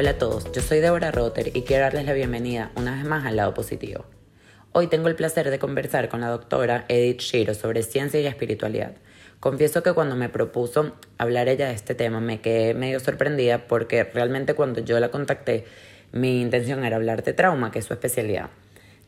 Hola a todos, yo soy Deborah Rotter y quiero darles la bienvenida una vez más al lado positivo. Hoy tengo el placer de conversar con la doctora Edith Shiro sobre ciencia y espiritualidad. Confieso que cuando me propuso hablar ella de este tema me quedé medio sorprendida porque realmente cuando yo la contacté mi intención era hablar de trauma, que es su especialidad.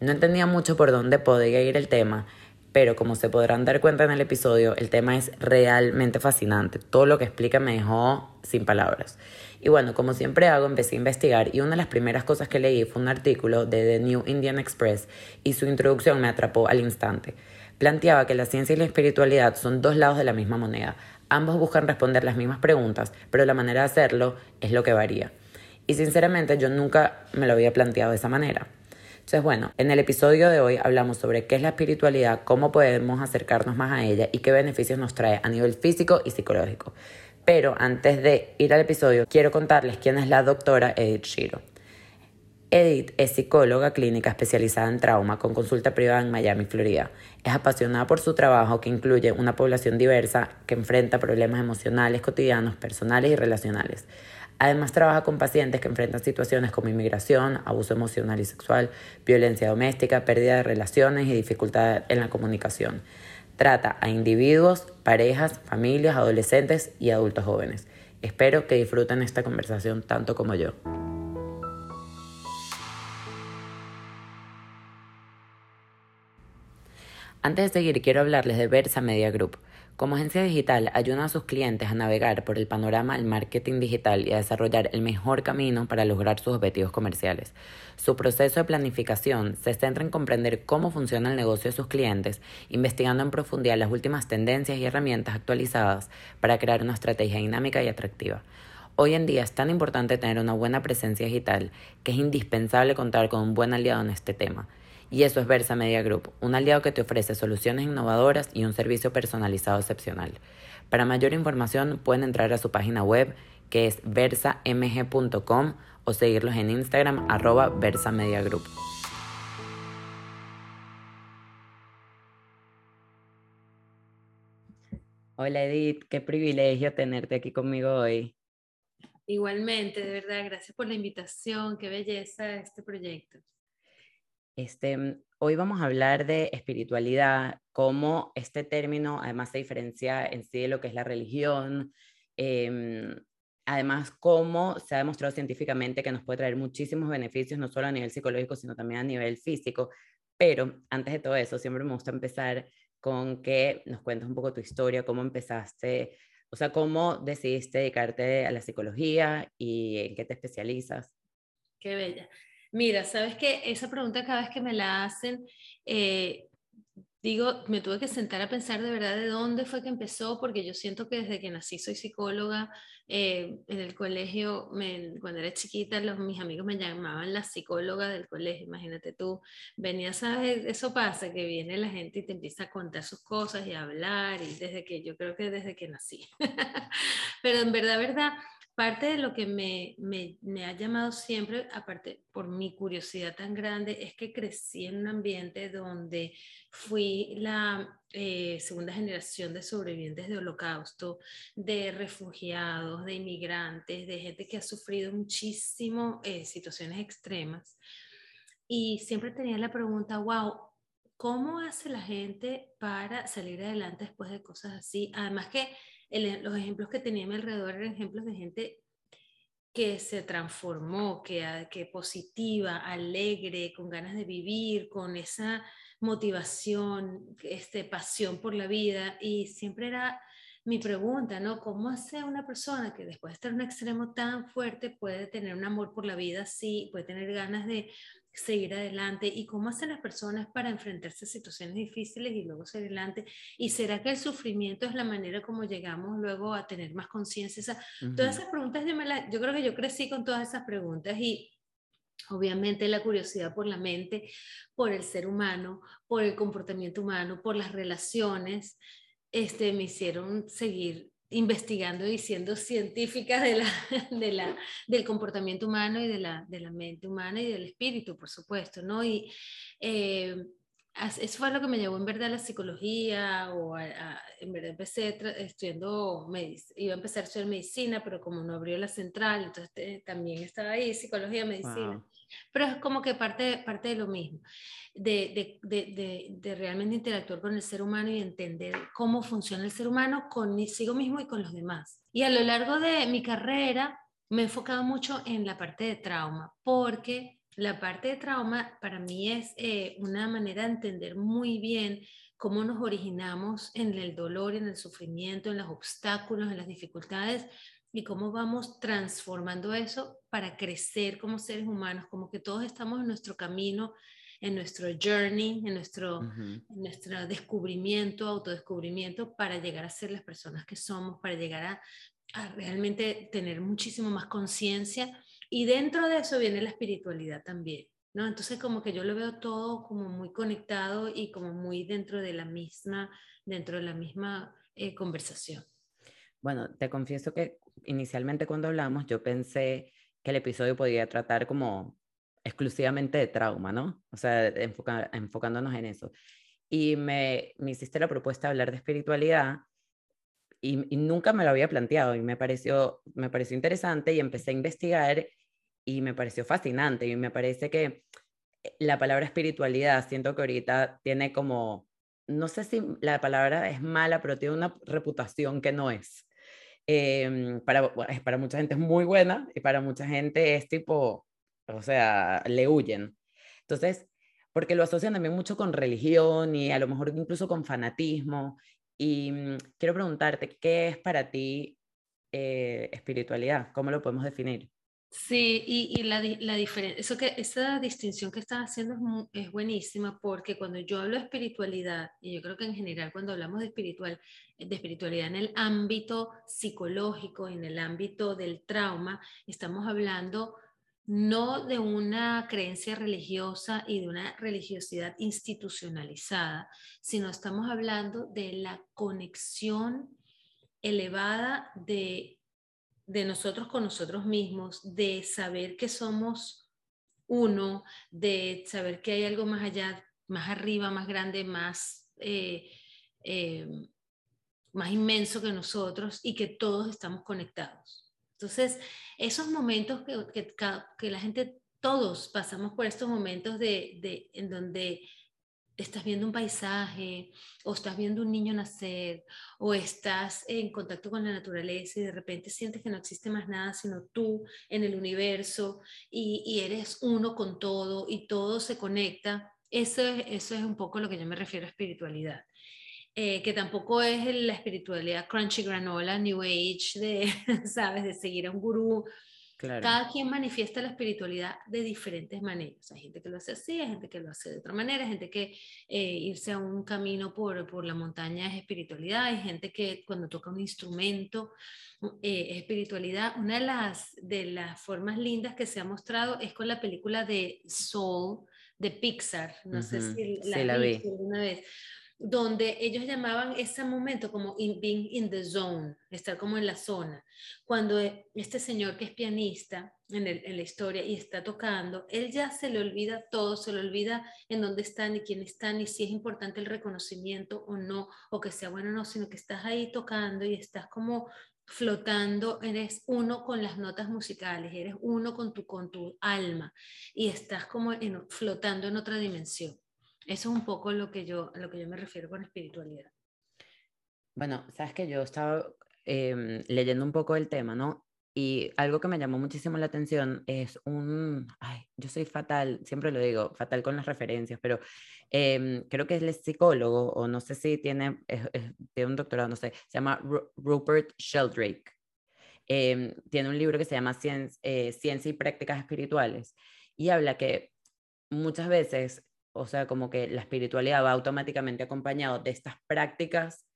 No entendía mucho por dónde podía ir el tema, pero como se podrán dar cuenta en el episodio, el tema es realmente fascinante. Todo lo que explica me dejó sin palabras. Y bueno, como siempre hago, empecé a investigar y una de las primeras cosas que leí fue un artículo de The New Indian Express y su introducción me atrapó al instante. Planteaba que la ciencia y la espiritualidad son dos lados de la misma moneda. Ambos buscan responder las mismas preguntas, pero la manera de hacerlo es lo que varía. Y sinceramente yo nunca me lo había planteado de esa manera. Entonces, bueno, en el episodio de hoy hablamos sobre qué es la espiritualidad, cómo podemos acercarnos más a ella y qué beneficios nos trae a nivel físico y psicológico. Pero antes de ir al episodio, quiero contarles quién es la doctora Edith Shiro. Edith es psicóloga clínica especializada en trauma con consulta privada en Miami, Florida. Es apasionada por su trabajo que incluye una población diversa que enfrenta problemas emocionales cotidianos, personales y relacionales. Además, trabaja con pacientes que enfrentan situaciones como inmigración, abuso emocional y sexual, violencia doméstica, pérdida de relaciones y dificultad en la comunicación. Trata a individuos, parejas, familias, adolescentes y adultos jóvenes. Espero que disfruten esta conversación tanto como yo. Antes de seguir, quiero hablarles de Versa Media Group. Como agencia digital, ayuda a sus clientes a navegar por el panorama del marketing digital y a desarrollar el mejor camino para lograr sus objetivos comerciales. Su proceso de planificación se centra en comprender cómo funciona el negocio de sus clientes, investigando en profundidad las últimas tendencias y herramientas actualizadas para crear una estrategia dinámica y atractiva. Hoy en día es tan importante tener una buena presencia digital que es indispensable contar con un buen aliado en este tema. Y eso es Versa Media Group, un aliado que te ofrece soluciones innovadoras y un servicio personalizado excepcional. Para mayor información pueden entrar a su página web que es versamg.com o seguirlos en Instagram arroba Versa. Hola Edith, qué privilegio tenerte aquí conmigo hoy. Igualmente, de verdad, gracias por la invitación, qué belleza este proyecto. Este, mm, hoy vamos a hablar de espiritualidad, cómo este término además se diferencia en sí de lo que es la religión, em, además cómo se ha demostrado científicamente que nos puede traer muchísimos beneficios, no solo a nivel psicológico, sino también a nivel físico. Pero antes de todo eso, siempre me gusta empezar con que nos cuentes un poco tu historia, cómo empezaste, o sea, cómo decidiste dedicarte a la psicología y en qué te especializas. Qué bella. Mira, sabes que esa pregunta cada vez que me la hacen, eh, digo, me tuve que sentar a pensar de verdad de dónde fue que empezó, porque yo siento que desde que nací soy psicóloga. Eh, en el colegio, cuando era chiquita, los, mis amigos me llamaban la psicóloga del colegio. Imagínate tú, venía, sabes, eso pasa, que viene la gente y te empieza a contar sus cosas y a hablar, y desde que yo creo que desde que nací. Pero en verdad, verdad parte de lo que me, ha llamado siempre, aparte por mi curiosidad tan grande, es que crecí en un ambiente donde fui la eh, segunda generación de sobrevivientes de holocausto, de refugiados, de inmigrantes, de gente que ha sufrido muchísimo eh, situaciones extremas. Y siempre tenía la pregunta, wow, ¿cómo hace la gente para salir adelante después de cosas así? Además que los ejemplos que tenía a mi alrededor eran ejemplos de gente que se transformó, que, que positiva, alegre, con ganas de vivir, con esa motivación, este, pasión por la vida. Y siempre era mi pregunta, ¿no? ¿Cómo hace una persona que después de estar en un extremo tan fuerte puede tener un amor por la vida así, puede tener ganas de seguir adelante y cómo hacen las personas para enfrentarse a situaciones difíciles y luego seguir adelante y será que el sufrimiento es la manera como llegamos luego a tener más conciencia todas esas preguntas yo, me yo creo que yo crecí con todas esas preguntas y obviamente la curiosidad por la mente por el ser humano por el comportamiento humano por las relaciones este me hicieron seguir investigando y siendo científica de la, de la, del comportamiento humano y de la, de la mente humana y del espíritu, por supuesto, ¿no? Y eh, eso fue lo que me llevó en verdad a la psicología o en verdad empecé estudiando, iba a empezar a estudiar medicina, pero como no abrió la central, entonces eh, también estaba ahí, psicología, medicina. Pero es como que parte, parte de lo mismo, de, de, de, de, realmente interactuar con el ser humano y entender cómo funciona el ser humano consigo mismo y con los demás. Y a lo largo de mi carrera me he enfocado mucho en la parte de trauma, porque la parte de trauma para mí es eh, una manera de entender muy bien cómo nos originamos en el dolor, en el sufrimiento, en los obstáculos, en las dificultades y cómo vamos transformando eso para crecer como seres humanos, como que todos estamos en nuestro camino, en nuestro journey, en nuestro, en nuestro descubrimiento, autodescubrimiento, para llegar a ser las personas que somos, para llegar a, a realmente tener muchísimo más conciencia y dentro de eso viene la espiritualidad también, ¿no? Entonces como que yo lo veo todo como muy conectado y como muy dentro de la misma, dentro de la misma eh, conversación. Bueno, te confieso que inicialmente cuando hablamos yo pensé que el episodio podía tratar como exclusivamente de trauma, ¿no? O sea, enfocándonos en eso. Y me, me hiciste la propuesta de hablar de espiritualidad y, y, nunca me lo había planteado y me pareció, me pareció interesante y empecé a investigar y me pareció fascinante y me parece que eh, la palabra espiritualidad, siento que ahorita tiene como, no sé si la palabra es mala, pero tiene una reputación que no es. Eh, para, para mucha gente es muy buena y para mucha gente es tipo, o sea, le huyen. Entonces, porque lo asocian también mucho con religión y a lo mejor incluso con fanatismo. Y mm, quiero preguntarte, ¿qué es para ti eh, espiritualidad? ¿Cómo lo podemos definir? Sí, y, y la, la diferencia, eso que, esa distinción que estás haciendo es, buenísima porque cuando yo hablo de espiritualidad, y yo creo que en general cuando hablamos de, espiritual, de espiritualidad en el ámbito psicológico, en el ámbito del trauma, estamos hablando no de una creencia religiosa y de una religiosidad institucionalizada, sino estamos hablando de la conexión elevada de de nosotros con nosotros mismos, de saber que somos uno, de saber que hay algo más allá, más arriba, más grande, más, eh, eh, más inmenso que nosotros y que todos estamos conectados. Entonces, esos momentos que, que, la gente, todos pasamos por estos momentos de, de, en donde estás viendo un paisaje o estás viendo un niño nacer o estás en contacto con la naturaleza y de repente sientes que no existe más nada sino tú en el universo y, eres uno con todo y todo se conecta. Eso es, eso es un poco lo que yo me refiero a espiritualidad. Eh, que tampoco es la espiritualidad crunchy granola, new age, de, ¿sabes? De seguir a un gurú cada quien manifiesta la espiritualidad de diferentes maneras. Hay gente que lo hace así, hay gente que lo hace de otra manera, hay gente que eh, irse a un camino por, por la montaña es espiritualidad, hay gente que cuando toca un instrumento eh, es espiritualidad. Una de las, de las formas lindas que se ha mostrado es con la película de Soul de Pixar. No sé si la, la vi alguna vez donde ellos llamaban ese momento como being in the zone, estar como en la zona. Cuando este señor que es pianista en, la historia y está tocando, él ya se le olvida todo, se le olvida en dónde están y quién están y si es importante el reconocimiento o no, o que sea bueno o no, sino que estás ahí tocando y estás como flotando, eres uno con las notas musicales, eres uno con tu, con alma y estás como flotando en otra dimensión. Eso es un poco lo que yo, a lo que yo me refiero con espiritualidad. Bueno, sabes que yo estaba em, leyendo un poco el tema, ¿no? Y algo que me llamó muchísimo la atención es un, ay, yo soy fatal, siempre lo digo, fatal con las referencias, pero em, creo que es psicólogo, o no sé si tiene, tiene un doctorado, no sé, se llama Rupert Sheldrake. Em, tiene un libro que se llama eh, Ciencia y Prácticas Espirituales y habla que muchas veces o sea, como que la espiritualidad va automáticamente acompañado de estas prácticas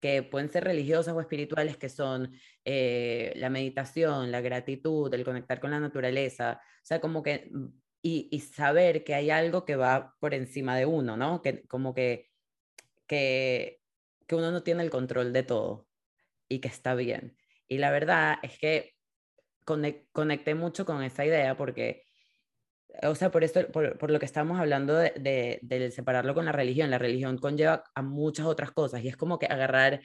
que pueden ser religiosas o espirituales, que son eh, la meditación, la gratitud, el conectar con la naturaleza, o sea, como que, mm, y, saber que hay algo que va por encima de uno, ¿no? Que como que, que, que uno no tiene el control de todo y que está bien. Y la verdad es que conecté mucho con esa idea porque o sea, por esto, por, por lo que estamos hablando de, de, separarlo con la religión, la religión conlleva a muchas otras cosas y es como que agarrar,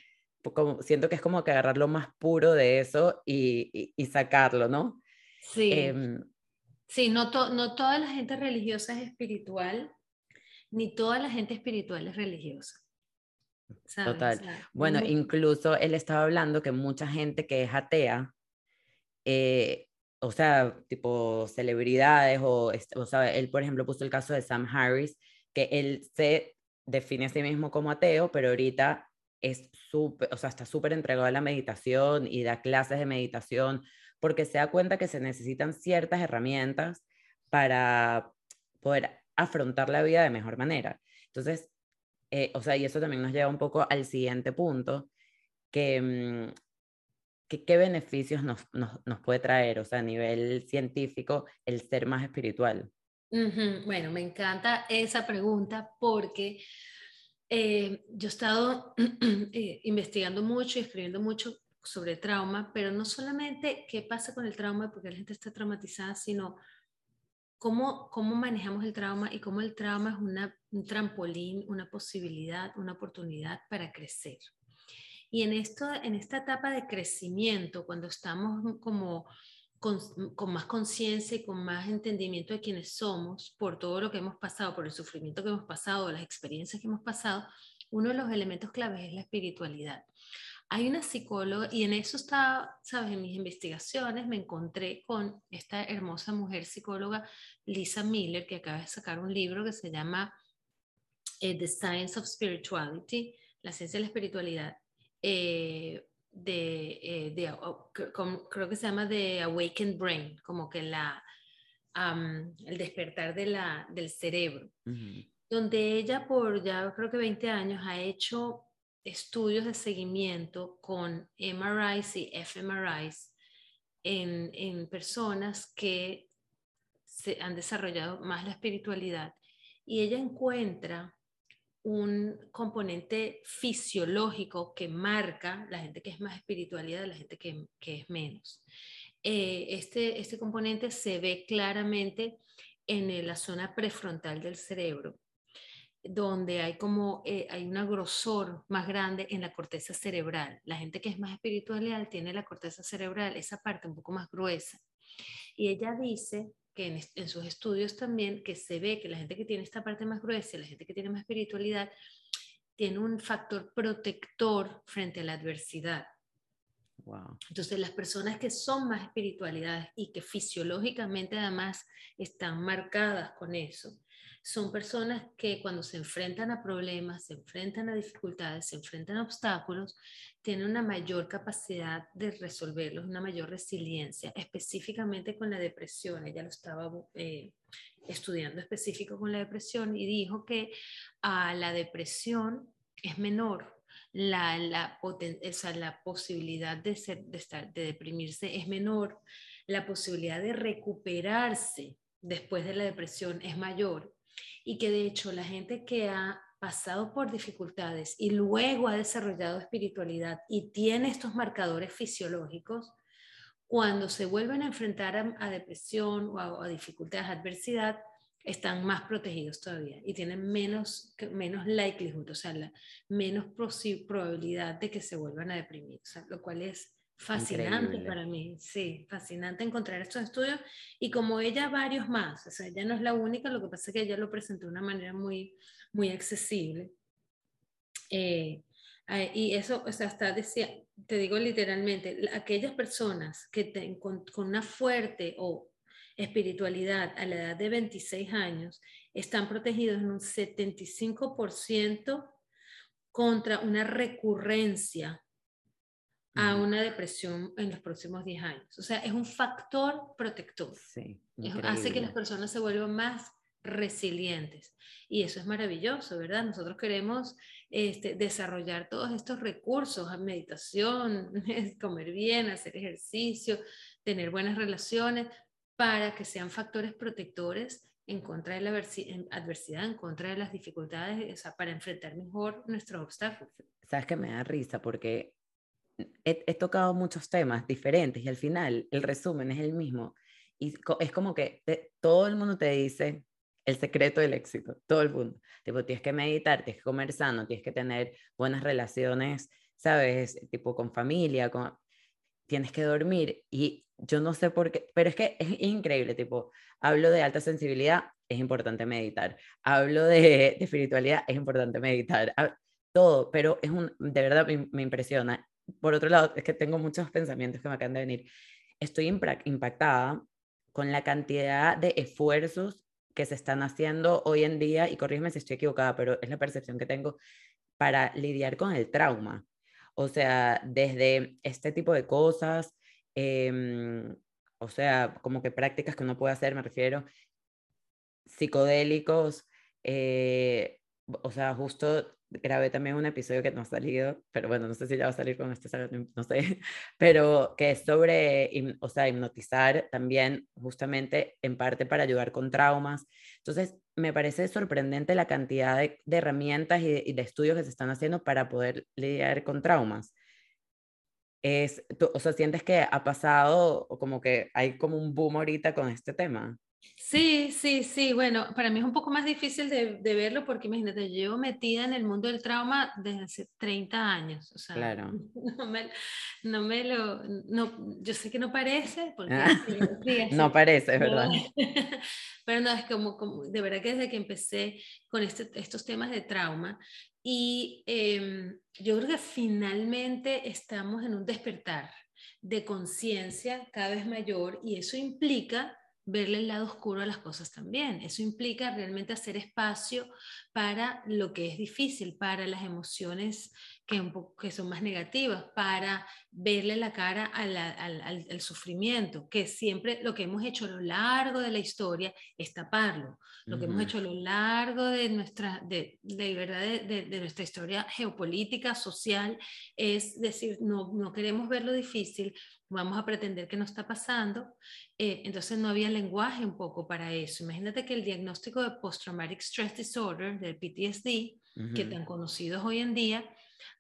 como, siento que es como que agarrar lo más puro de eso y, y, sacarlo, ¿no? Sí. Em, sí, no, no toda la gente religiosa es espiritual, ni toda la gente espiritual es religiosa. Total. bueno, incluso él estaba hablando que mucha gente que es atea, eh, o sea, tipo celebridades, o, o sea, él, por ejemplo, puso el caso de Sam Harris, que él se define a sí mismo como ateo, pero ahorita es súper, o sea, está súper entregado a la meditación y da clases de meditación, porque se da cuenta que se necesitan ciertas herramientas para poder afrontar la vida de mejor manera. Entonces, eh, o sea, y eso también nos lleva un poco al siguiente punto, que, qué beneficios nos, nos, puede traer, o sea, a nivel científico, el ser más espiritual. Bueno, me encanta esa pregunta porque eh, yo he estado eh, investigando mucho y escribiendo mucho sobre trauma, pero no solamente qué pasa con el trauma porque la gente está traumatizada, sino cómo, cómo manejamos el trauma y cómo el trauma es una, un trampolín, una posibilidad, una oportunidad para crecer. Y en, esto, en esta etapa de crecimiento, cuando estamos como con, con, más conciencia y con más entendimiento de quiénes somos, por todo lo que hemos pasado, por el sufrimiento que hemos pasado, las experiencias que hemos pasado, uno de los elementos claves es la espiritualidad. Hay una psicóloga, y en eso está, sabes, en mis investigaciones me encontré con esta hermosa mujer psicóloga, Lisa Miller, que acaba de sacar un libro que se llama eh, The Science of Spirituality, la ciencia de la espiritualidad, eh, de, eh, creo que se llama The Awakened Brain, como que la, el despertar de la, del cerebro, donde ella por ya creo que 20 años ha hecho estudios de seguimiento con MRIs y fMRIs en, en personas que se han desarrollado más la espiritualidad. Y ella encuentra un componente fisiológico que marca la gente que es más espiritualidad de la gente que, que es menos. Eh, este, este componente se ve claramente en la zona prefrontal del cerebro donde hay como eh, hay una grosor más grande en la corteza cerebral. La gente que es más espiritual tiene la corteza cerebral, esa parte un poco más gruesa. Y ella dice que en, en, sus estudios también que se ve que la gente que tiene esta parte más gruesa, la gente que tiene más espiritualidad, tiene un factor protector frente a la adversidad. Wow. Entonces, las personas que son más espiritualidades y que fisiológicamente además están marcadas con eso, son personas que cuando se enfrentan a problemas, se enfrentan a dificultades, se enfrentan a obstáculos, tienen una mayor capacidad de resolverlos, una mayor resiliencia, específicamente con la depresión. Ella lo estaba eh, estudiando específico con la depresión y dijo que a la depresión es menor. La, posibilidad de, estar, de deprimirse es menor, la posibilidad de recuperarse después de la depresión es mayor y que de hecho la gente que ha pasado por dificultades y luego ha desarrollado espiritualidad y tiene estos marcadores fisiológicos, cuando se vuelven a enfrentar a, depresión o a, dificultades, adversidad, están más protegidos todavía y tienen menos, menos likelihood, o sea, la, menos probabilidad de que se vuelvan a deprimir, lo cual es Fascinante para mí, sí, fascinante encontrar estos estudios y como ella varios más, o sea, ella no es la única, lo que pasa es que ella lo presentó de una manera muy, muy accesible. Eh, eh, y eso, o sea, está, decía, te digo literalmente, aquellas personas que ten, con, con una fuerte o espiritualidad a la edad de 26 años están protegidos en un 75% contra una recurrencia a una depresión en los próximos 10 años. O sea, es un factor protector. Sí, hace que las personas se vuelvan más resilientes. Y eso es maravilloso, ¿verdad? Nosotros queremos este, desarrollar todos estos recursos, meditación, comer bien, hacer ejercicio, tener buenas relaciones, para que sean factores protectores en contra de la adversidad, en contra de las dificultades, o sea, para enfrentar mejor nuestros obstáculos. Sabes que me da risa porque he, tocado muchos temas diferentes y al final el resumen es el mismo. y es como que todo el mundo te dice el secreto del éxito, todo el mundo. Tipo, tienes que meditar, tienes que comer sano, tienes que tener buenas relaciones, ¿sabes? Tipo con familia, con... tienes que dormir. Y yo no sé por qué, pero es que es increíble, tipo, hablo de alta sensibilidad, es importante meditar. Hablo de, espiritualidad, es importante meditar. Todo, pero es un, de verdad me, me impresiona. Por otro lado, es que tengo muchos pensamientos que me acaban de venir. Estoy impactada con la cantidad de esfuerzos que se están haciendo hoy en día, y corrígeme si estoy equivocada, pero es la percepción que tengo para lidiar con el trauma. O sea, desde este tipo de cosas, em, o sea, como que prácticas que uno puede hacer, me refiero, psicodélicos, eh, o sea, justo grabé también un episodio que no ha salido, pero bueno, no sé si ya va a salir con este, no sé, pero que es sobre, o sea, hipnotizar también justamente en parte para ayudar con traumas. Entonces, me parece sorprendente la cantidad de, herramientas y de, estudios que se están haciendo para poder lidiar con traumas. Es, o sea, sientes que ha pasado o como que hay como un boom ahorita con este tema. Sí, sí, sí. Bueno, para mí es un poco más difícil de, verlo porque imagínate, yo llevo metida en el mundo del trauma desde hace 30 años. O sea, claro. no, me, lo... No, yo sé que no parece, porque... Ah, no parece, es verdad. Pero no, es como, como, de verdad que desde que empecé con este, estos temas de trauma, y em, yo creo que finalmente estamos en un despertar de conciencia cada vez mayor y eso implica verle el lado oscuro a las cosas también. Eso implica realmente hacer espacio para lo que es difícil, para las emociones que, que son más negativas, para verle la cara al, al, sufrimiento, que siempre lo que hemos hecho a lo largo de la historia es taparlo. Lo que hemos hecho a lo largo de nuestra, de, de verdad, de, de, nuestra historia geopolítica, social, es decir, no, no queremos ver lo difícil, vamos a pretender que no está pasando. Eh, entonces no había lenguaje un poco para eso. Imagínate que el diagnóstico de Post-Traumatic Stress Disorder, del PTSD, que tan conocidos hoy en día,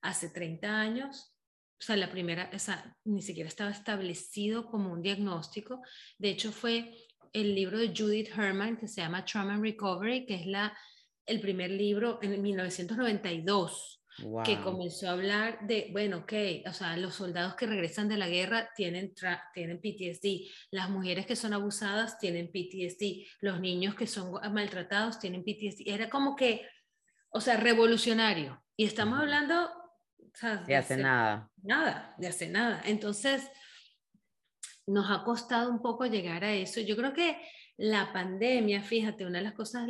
hace 30 años, o sea, la primera, o sea, ni siquiera estaba establecido como un diagnóstico. De hecho, fue el libro de Judith Herman que se llama Trauma and Recovery, que es la, el primer libro en 1992 que comenzó a hablar de, bueno, ok, o sea, los soldados que regresan de la guerra tienen, tienen PTSD, las mujeres que son abusadas tienen PTSD, los niños que son maltratados tienen PTSD. Era como que, o sea, revolucionario. Y estamos hablando... de, hace nada. Nada, de hace nada. Entonces, nos ha costado un poco llegar a eso. Yo creo que la pandemia, fíjate, una de las cosas,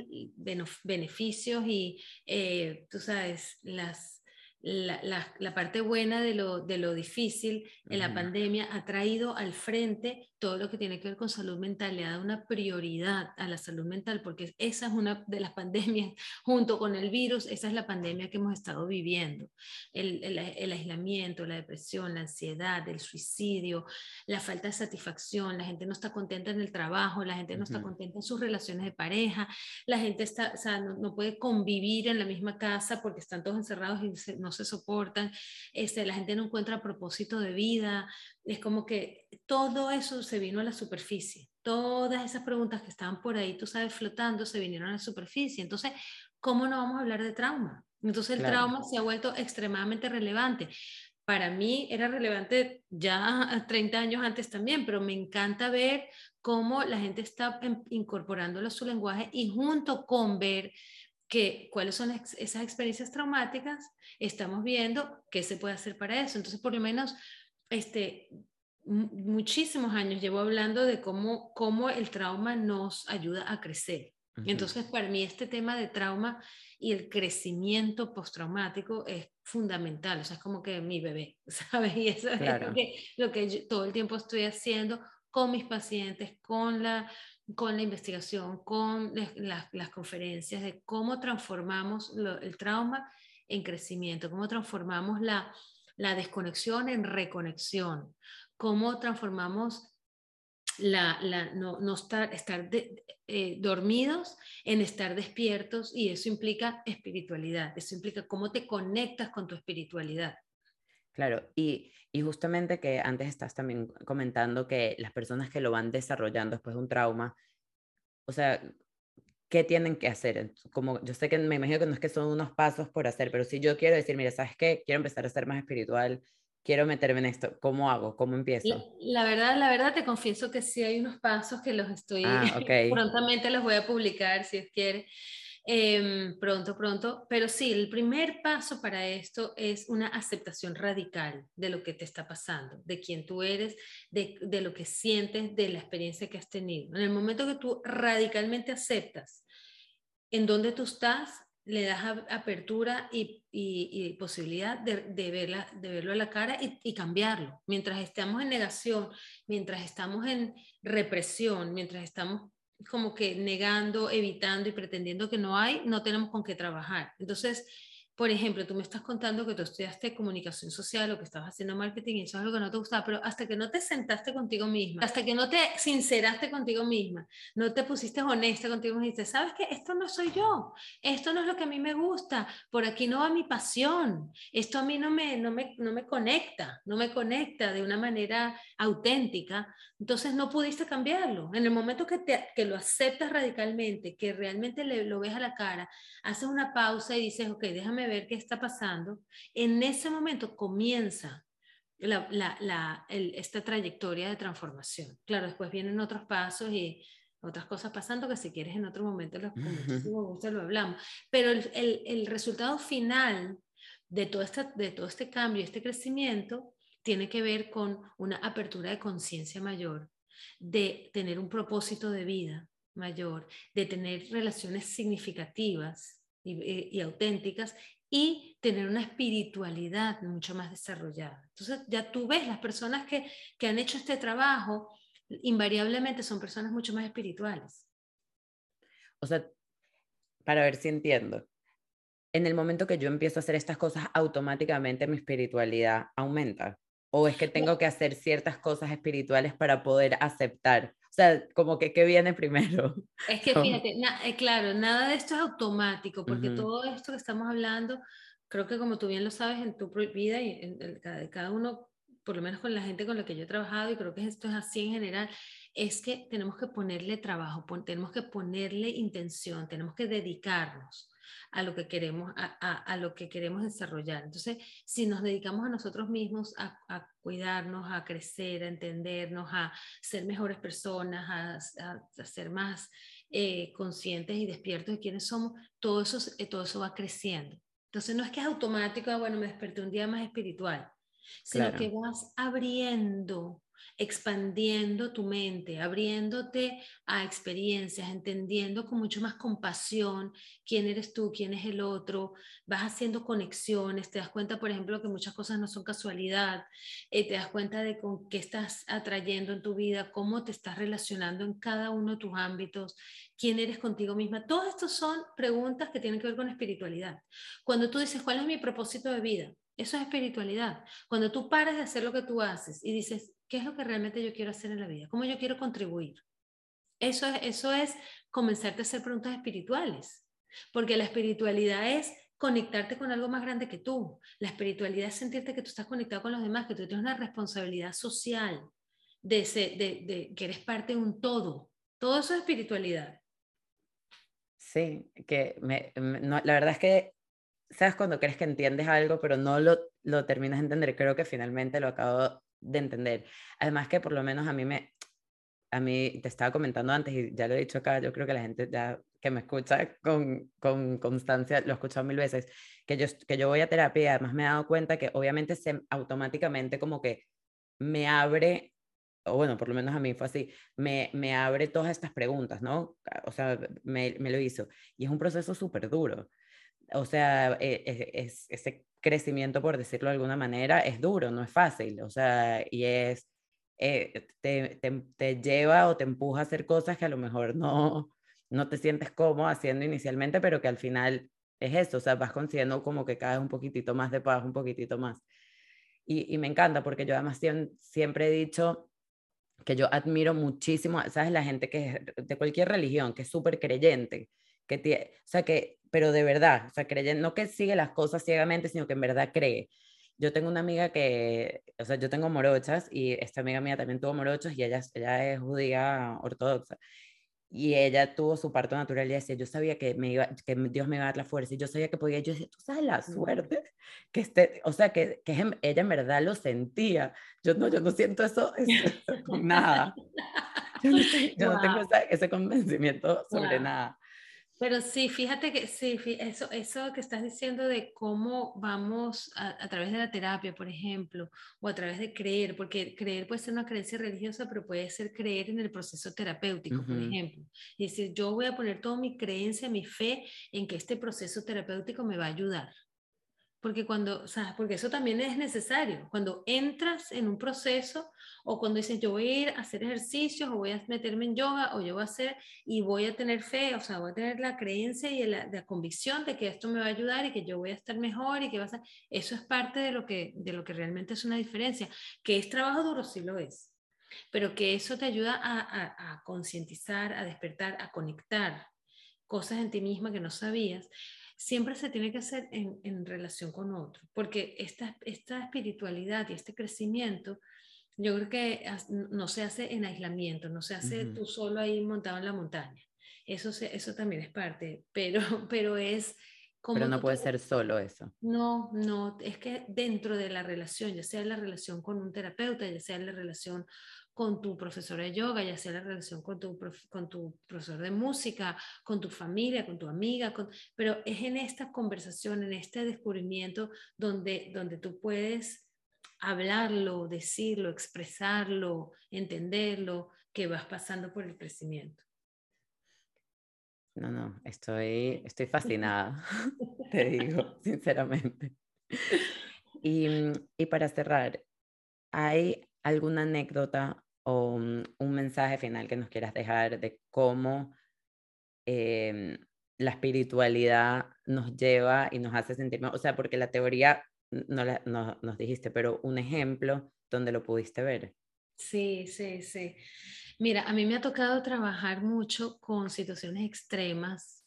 beneficios y, eh, tú sabes, las la, parte buena de lo, de lo difícil en la pandemia ha traído al frente todo lo que tiene que ver con salud mental, le ha dado una prioridad a la salud mental, porque esa es una de las pandemias, junto con el virus, esa es la pandemia que hemos estado viviendo. El, el, aislamiento, la depresión, la ansiedad, el suicidio, la falta de satisfacción, la gente no está contenta en el trabajo, la gente no está contenta en sus relaciones de pareja, la gente está, o sea, no, puede convivir en la misma casa porque están todos encerrados y no se soportan, este, la gente no encuentra propósito de vida, es como que todo eso se vino a la superficie. Todas esas preguntas que estaban por ahí, tú sabes, flotando, se vinieron a la superficie. Entonces, ¿cómo no vamos a hablar de trauma? Entonces, el trauma se ha vuelto extremadamente relevante. Para mí era relevante ya 30 años antes también, pero me encanta ver cómo la gente está incorporándolo a su lenguaje y junto con ver que, cuáles son esas experiencias traumáticas, estamos viendo qué se puede hacer para eso. Entonces, por lo menos este, muchísimos años llevo hablando de cómo, cómo el trauma nos ayuda a crecer. Entonces, para mí este tema de trauma y el crecimiento postraumático es fundamental, o sea, es como que mi bebé, ¿sabes? Y eso es lo que, lo que todo el tiempo estoy haciendo con mis pacientes, con la, con la investigación, con las, conferencias de cómo transformamos el trauma en crecimiento, cómo transformamos la, la desconexión en reconexión, cómo transformamos la, no, estar, estar eh, dormidos en estar despiertos y eso implica espiritualidad, eso implica cómo te conectas con tu espiritualidad. Claro, y, y justamente que antes estás también comentando que las personas que lo van desarrollando después de un trauma, o sea, ¿qué tienen que hacer? Como yo sé que me imagino que no es que son unos pasos por hacer, pero si yo quiero decir, mira, ¿sabes qué? Quiero empezar a ser más espiritual, quiero meterme en esto, ¿cómo hago? ¿Cómo empiezo? La, verdad, la verdad te confieso que sí hay unos pasos que los estoy, ah, prontamente los voy a publicar si es quiere. Em, pronto, pronto. Pero sí, el primer paso para esto es una aceptación radical de lo que te está pasando, de quién tú eres, de, de lo que sientes, de la experiencia que has tenido. En el momento que tú radicalmente aceptas en dónde tú estás, le das apertura y, y, posibilidad de, de, verla, de verlo a la cara y, y, cambiarlo. Mientras estamos en negación, mientras estamos en represión, mientras estamos como que negando, evitando y pretendiendo que no hay, no tenemos con qué trabajar. Entonces, por ejemplo, tú me estás contando que tú estudiaste comunicación social o que estabas haciendo marketing y eso es algo que no te gustaba, pero hasta que no te sentaste contigo misma, hasta que no te sinceraste contigo misma, no te pusiste honesta contigo misma dijiste, ¿sabes qué? Esto no soy yo, esto no es lo que a mí me gusta, por aquí no va mi pasión, esto a mí no me, no me, no me conecta, no me conecta de una manera auténtica, entonces no pudiste cambiarlo. En el momento que, te, que lo aceptas radicalmente, que realmente le, lo ves a la cara, haces una pausa y dices, ok, déjame ver qué está pasando, en ese momento comienza esta trayectoria de transformación. Claro, después vienen otros pasos y otras cosas pasando que si quieres en otro momento lo, lo hablamos. Pero el, resultado final de todo, esta, de todo este cambio, este crecimiento, tiene que ver con una apertura de conciencia mayor, de tener un propósito de vida mayor, de tener relaciones significativas y, y auténticas y tener una espiritualidad mucho más desarrollada. Entonces, ya tú ves, las personas que, que han hecho este trabajo, invariablemente son personas mucho más espirituales. O sea, para ver si entiendo, en el momento que yo empiezo a hacer estas cosas, automáticamente mi espiritualidad aumenta. ¿O es que tengo que hacer ciertas cosas espirituales para poder aceptar? O sea, como que ¿qué viene primero? Es que fíjate, eh, claro, nada de esto es automático, porque todo esto que estamos hablando, creo que como tú bien lo sabes en tu vida y en, cada, cada uno, por lo menos con la gente con la que yo he trabajado, y creo que esto es así en general, es que tenemos que ponerle trabajo, tenemos que ponerle intención, tenemos que dedicarnos a lo que queremos, a, lo que queremos desarrollar. Entonces, si nos dedicamos a nosotros mismos, a, cuidarnos, a crecer, a entendernos, a ser mejores personas, a, ser más eh, conscientes y despiertos de quiénes somos, todo eso, eh, todo eso va creciendo. Entonces, no es que es automático, ah, bueno, me desperté un día más espiritual, sino que vas abriendo expandiendo tu mente, abriéndote a experiencias, entendiendo con mucho más compasión quién eres tú, quién es el otro, vas haciendo conexiones, te das cuenta, por ejemplo, que muchas cosas no son casualidad, eh, te das cuenta de con qué estás atrayendo en tu vida, cómo te estás relacionando en cada uno de tus ámbitos, quién eres contigo misma. Todas estas son preguntas que tienen que ver con espiritualidad. Cuando tú dices, ¿cuál es mi propósito de vida? Eso es espiritualidad. Cuando tú paras de hacer lo que tú haces y dices, ¿qué es lo que realmente yo quiero hacer en la vida? ¿Cómo yo quiero contribuir? Eso es, eso es comenzarte a hacer preguntas espirituales, porque la espiritualidad es conectarte con algo más grande que tú. La espiritualidad es sentirte que tú estás conectado con los demás, que tú tienes una responsabilidad social, de, de, que eres parte de un todo. Todo eso es espiritualidad. Sí, que la verdad es que sabes cuando crees que entiendes algo, pero no lo, lo terminas de entender. Creo que finalmente lo acabo de entender. Además que por lo menos a mí me, a mí te estaba comentando antes y ya lo he dicho acá, yo creo que la gente ya que me escucha con, con constancia, lo he escuchado mil veces, que yo, que yo voy a terapia además me he dado cuenta que obviamente se, automáticamente como que me abre, o bueno, por lo menos a mí fue así, me, me abre todas estas preguntas, ¿no? O sea, me, me lo hizo. Y es un proceso súper duro o sea, e, e, es, ese crecimiento, por decirlo de alguna manera, es duro, no es fácil, o sea, y es, eh, te, te, lleva o te empuja a hacer cosas que a lo mejor no, no te sientes cómodo haciendo inicialmente, pero que al final es eso, o sea, vas consiguiendo como que cada vez un poquitito más de paz, un poquitito más. Y, y me encanta porque yo además siempre he dicho que yo admiro muchísimo, ¿sabes? La gente que es de cualquier religión, que es súper creyente, que tiene, o sea, que pero de verdad, o sea, creyendo, no que sigue las cosas ciegamente, sino que en verdad cree. yo tengo una amiga que, o sea, yo tengo morochas y esta amiga mía también tuvo morochos y ella, ella es judía ortodoxa. Y ella tuvo su parto natural y decía, yo sabía que, me iba, que Dios me iba a dar la fuerza y yo sabía que podía. Yo decía, tú sabes la suerte que esté, o sea, que, que ella en verdad lo sentía. Yo no, yo no siento eso, con nada. Yo no, tengo ese convencimiento sobre nada. Pero sí, fíjate que sí, eso, eso que estás diciendo de cómo vamos a, través de la terapia, por ejemplo, o a través de creer, porque creer puede ser una creencia religiosa, pero puede ser creer en el proceso terapéutico, por ejemplo. Y decir, yo voy a poner toda mi creencia, mi fe en que este proceso terapéutico me va a ayudar. Porque cuando, ¿sabes? Porque eso también es necesario. Cuando entras en un proceso o cuando dices yo voy a ir a hacer ejercicios o voy a meterme en yoga o yo voy a hacer y voy a tener fe, o sea, voy a tener la creencia y la, la convicción de que esto me va a ayudar y que yo voy a estar mejor y que va a eso es parte de lo que, de lo que realmente es una diferencia. Que es trabajo duro, sí lo es, pero que eso te ayuda a, a, a concientizar, a despertar, a conectar cosas en ti misma que no sabías siempre se tiene que hacer en, en relación con otro, porque esta, esta espiritualidad y este crecimiento, yo creo que no se hace en aislamiento, no se hace tú solo ahí montado en la montaña. Eso, eso también es parte, pero, pero es como... Pero no puede ser solo eso. No, no, es que dentro de la relación, ya sea la relación con un terapeuta, ya sea la relación con tu profesor de yoga, ya sea la relación con tu, con tu profesor de música, con tu familia, con tu amiga, con, pero es en esta conversación, en este descubrimiento donde, donde tú puedes hablarlo, decirlo, expresarlo, entenderlo, que vas pasando por el crecimiento. No, no, estoy, estoy fascinada, te digo, sinceramente. Y, y para cerrar, ¿hay alguna anécdota o un, mensaje final que nos quieras dejar de cómo em, la espiritualidad nos lleva y nos hace sentir más, o sea, porque la teoría no, la, no nos dijiste, pero un ejemplo donde lo pudiste ver. Sí, sí, sí. Mira, a mí me ha tocado trabajar mucho con situaciones extremas,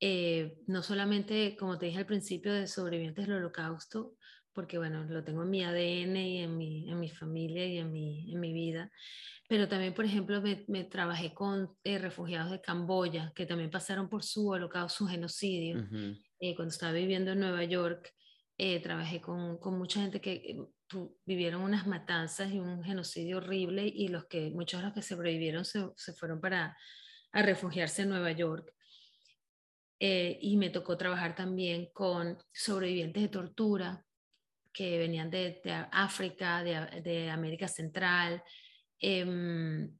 eh, no solamente, como te dije al principio, de sobrevivientes del holocausto, porque bueno, lo tengo en mi ADN y en mi, en mi familia y en mi, en mi vida. Pero también, por ejemplo, me, me trabajé con eh, refugiados de Camboya, que también pasaron por su holocausto, su genocidio. Eh, cuando estaba viviendo en Nueva York, eh, trabajé con, con, mucha gente que vivieron unas matanzas y un genocidio horrible y los que, muchos de los que sobrevivieron se, se fueron para a refugiarse en Nueva York. y me tocó trabajar también con sobrevivientes de tortura, que venían de, África, de, América Central, em,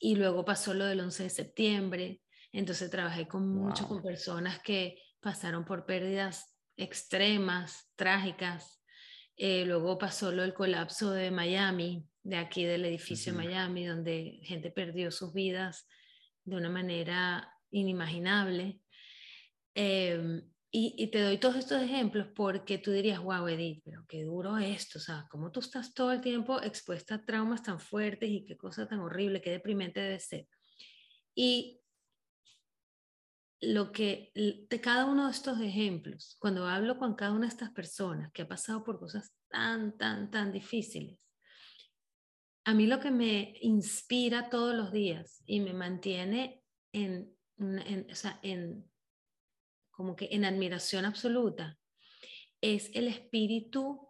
y luego pasó lo del 11 de septiembre, entonces trabajé con mucho con personas que pasaron por pérdidas extremas, trágicas. Eh, luego pasó lo del colapso de Miami, de aquí del edificio de Miami, donde gente perdió sus vidas de una manera inimaginable. Em, y, te doy todos estos ejemplos porque tú dirías, wow, Edith, pero qué duro esto, o sea, cómo tú estás todo el tiempo expuesta a traumas tan fuertes y qué cosa tan horrible, qué deprimente debe ser. Y lo que de cada uno de estos ejemplos, cuando hablo con cada una de estas personas que ha pasado por cosas tan, tan, tan difíciles, a mí lo que me inspira todos los días y me mantiene en, en, o sea, en como que en admiración absoluta, es el espíritu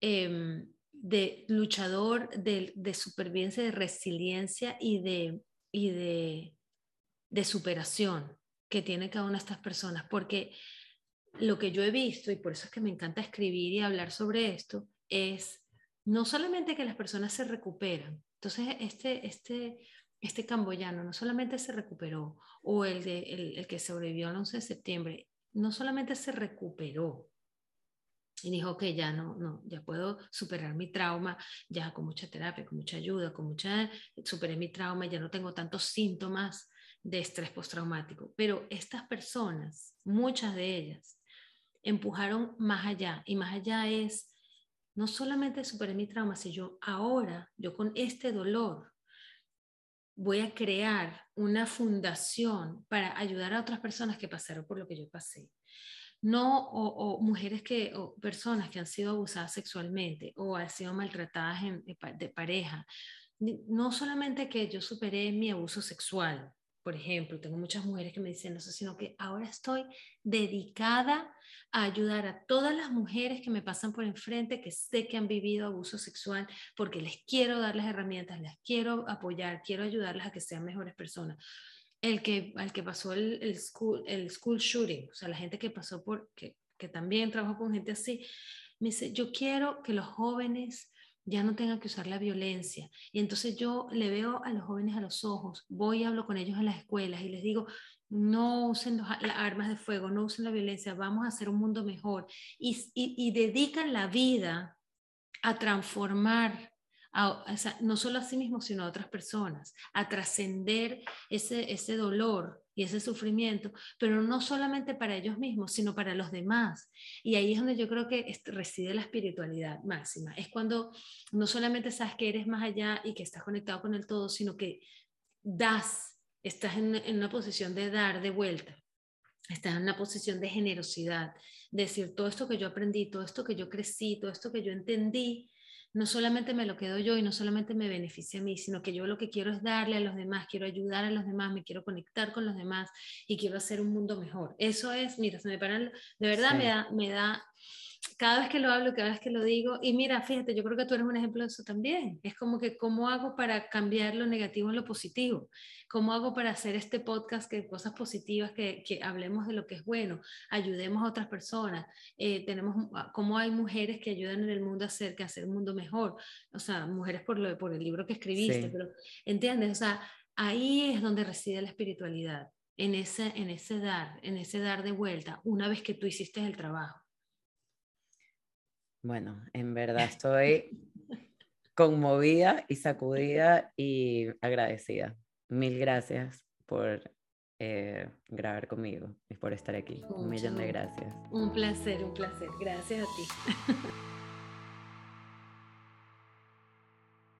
em, de luchador, de, supervivencia, de resiliencia y de, y de superación que tiene cada una de estas personas. Porque lo que yo he visto, y por eso es que me encanta escribir y hablar sobre esto, es no solamente que las personas se recuperan. Entonces, este, este este camboyano no solamente se recuperó, o el, de, el, que sobrevivió el 11 de septiembre, no solamente se recuperó y dijo que ya no, no, ya puedo superar mi trauma, ya con mucha terapia, con mucha ayuda, con mucha, superé mi trauma, ya no tengo tantos síntomas de estrés postraumático. Pero estas personas, muchas de ellas, empujaron más allá y más allá es no solamente superé mi trauma, sino yo ahora, yo con este dolor, voy a crear una fundación para ayudar a otras personas que pasaron por lo que yo pasé. no, o, mujeres que, o personas que han sido abusadas sexualmente o han sido maltratadas de, pareja. No solamente que yo superé mi abuso sexual, por ejemplo, tengo muchas mujeres que me dicen eso, sino que ahora estoy dedicada a ayudar a todas las mujeres que me pasan por enfrente, que sé que han vivido abuso sexual, porque les quiero dar las herramientas, les quiero apoyar, quiero ayudarlas a que sean mejores personas el que, al que pasó el, el school shooting, o sea, la gente que pasó por, que, que también trabajó con gente así, me dice, yo quiero que los jóvenes ya no tengan que usar la violencia. Y entonces yo le veo a los jóvenes a los ojos, voy y hablo con ellos en las escuelas y les digo, no usen las armas de fuego, no usen la violencia, vamos a hacer un mundo mejor. Y, y, y dedican la vida a transformar no solo a sí mismos, sino a otras personas, a trascender ese, ese dolor y ese sufrimiento, pero no solamente para ellos mismos, sino para los demás. Y ahí es donde yo creo que reside la espiritualidad máxima. Es cuando no solamente sabes que eres más allá y que estás conectado con el todo, sino que das, estás en, en una posición de dar de vuelta. Estás en una posición de generosidad, decir todo esto que yo aprendí, todo esto que yo crecí, todo esto que yo entendí, no solamente me lo quedo yo y no solamente me beneficia a mí, sino que yo lo que quiero es darle a los demás, quiero ayudar a los demás, me quiero conectar con los demás y quiero hacer un mundo mejor. Eso es, mira, se me paran, de verdad me da, me da cada vez que lo hablo, cada vez que lo digo, y mira, fíjate, yo creo que tú eres un ejemplo de eso también. Es como que, ¿cómo hago para cambiar lo negativo en lo positivo? ¿Cómo hago para hacer este podcast que cosas positivas, que, que hablemos de lo que es bueno, ayudemos a otras personas? Eh, tenemos, ah, ¿Cómo hay mujeres que ayudan en el mundo a hacer, que hacer un mundo mejor? O sea, mujeres por, lo, por el libro que escribiste, pero, ¿entiendes? O sea, ahí es donde reside la espiritualidad, en ese, en ese dar, en ese dar de vuelta, una vez que tú hiciste el trabajo. Bueno, en verdad estoy conmovida y sacudida y agradecida. Mil gracias por eh, grabar conmigo y por estar aquí. Un millón de gracias. Un placer, un placer. Gracias a ti.